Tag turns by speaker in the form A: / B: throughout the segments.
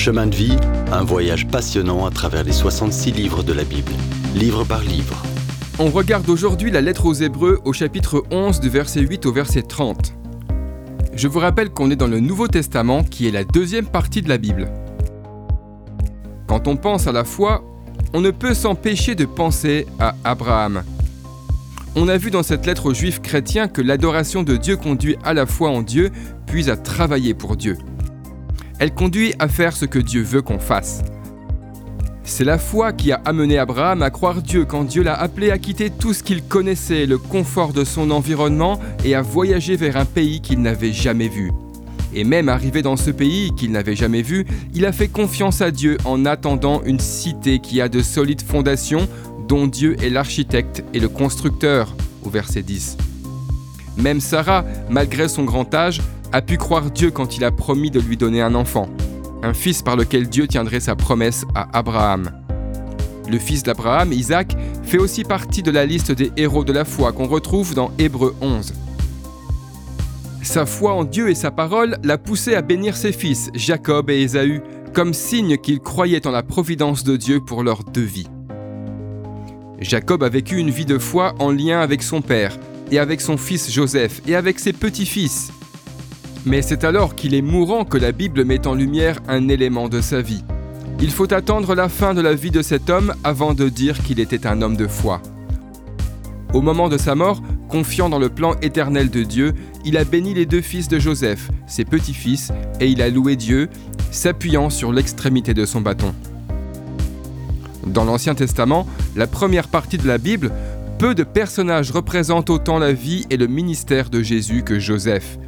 A: Chemin de vie, un voyage passionnant à travers les 66 livres de la Bible, livre par livre.
B: On regarde aujourd'hui la lettre aux Hébreux au chapitre 11 du verset 8 au verset 30. Je vous rappelle qu'on est dans le Nouveau Testament qui est la deuxième partie de la Bible. Quand on pense à la foi, on ne peut s'empêcher de penser à Abraham. On a vu dans cette lettre aux Juifs chrétiens que l'adoration de Dieu conduit à la foi en Dieu, puis à travailler pour Dieu. Elle conduit à faire ce que Dieu veut qu'on fasse. C'est la foi qui a amené Abraham à croire Dieu quand Dieu l'a appelé à quitter tout ce qu'il connaissait, le confort de son environnement, et à voyager vers un pays qu'il n'avait jamais vu. Et même arrivé dans ce pays qu'il n'avait jamais vu, il a fait confiance à Dieu en attendant une cité qui a de solides fondations, dont Dieu est l'architecte et le constructeur, au verset 10. Même Sarah, malgré son grand âge, a pu croire Dieu quand il a promis de lui donner un enfant, un fils par lequel Dieu tiendrait sa promesse à Abraham. Le fils d'Abraham, Isaac, fait aussi partie de la liste des héros de la foi qu'on retrouve dans Hébreu 11. Sa foi en Dieu et sa parole l'a poussé à bénir ses fils, Jacob et Ésaü, comme signe qu'il croyait en la providence de Dieu pour leurs deux vies. Jacob a vécu une vie de foi en lien avec son père, et avec son fils Joseph, et avec ses petits-fils. Mais c'est alors qu'il est mourant que la Bible met en lumière un élément de sa vie. Il faut attendre la fin de la vie de cet homme avant de dire qu'il était un homme de foi. Au moment de sa mort, confiant dans le plan éternel de Dieu, il a béni les deux fils de Joseph, ses petits-fils, et il a loué Dieu, s'appuyant sur l'extrémité de son bâton. Dans l'Ancien Testament, la première partie de la Bible, peu de personnages représentent autant la vie et le ministère de Jésus que Joseph.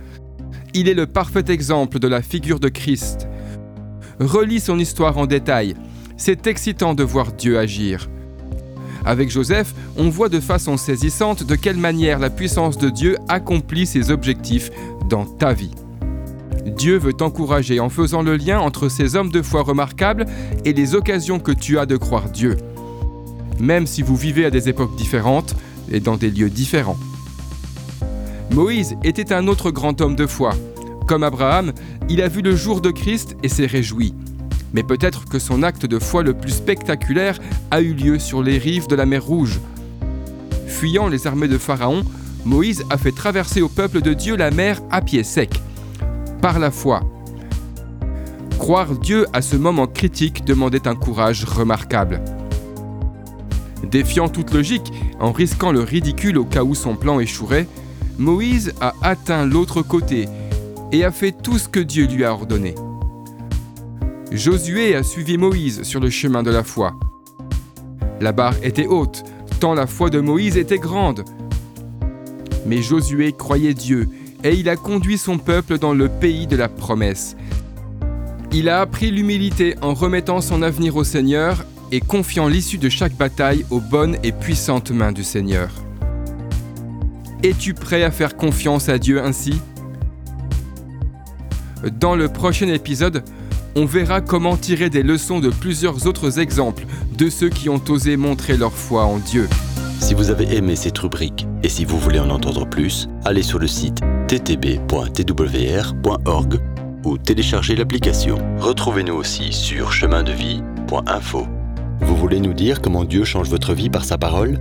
B: Il est le parfait exemple de la figure de Christ. Relis son histoire en détail. C'est excitant de voir Dieu agir. Avec Joseph, on voit de façon saisissante de quelle manière la puissance de Dieu accomplit ses objectifs dans ta vie. Dieu veut t'encourager en faisant le lien entre ces hommes de foi remarquables et les occasions que tu as de croire Dieu. Même si vous vivez à des époques différentes et dans des lieux différents. Moïse était un autre grand homme de foi. Comme Abraham, il a vu le jour de Christ et s'est réjoui. Mais peut-être que son acte de foi le plus spectaculaire a eu lieu sur les rives de la mer Rouge. Fuyant les armées de Pharaon, Moïse a fait traverser au peuple de Dieu la mer à pied sec, par la foi. Croire Dieu à ce moment critique demandait un courage remarquable. Défiant toute logique, en risquant le ridicule au cas où son plan échouerait, Moïse a atteint l'autre côté et a fait tout ce que Dieu lui a ordonné. Josué a suivi Moïse sur le chemin de la foi. La barre était haute, tant la foi de Moïse était grande. Mais Josué croyait Dieu et il a conduit son peuple dans le pays de la promesse. Il a appris l'humilité en remettant son avenir au Seigneur et confiant l'issue de chaque bataille aux bonnes et puissantes mains du Seigneur. Es-tu prêt à faire confiance à Dieu ainsi? Dans le prochain épisode, on verra comment tirer des leçons de plusieurs autres exemples de ceux qui ont osé montrer leur foi en Dieu.
A: Si vous avez aimé cette rubrique et si vous voulez en entendre plus, allez sur le site ttb.twr.org ou téléchargez l'application. Retrouvez-nous aussi sur chemindevie.info. Vous voulez nous dire comment Dieu change votre vie par sa parole?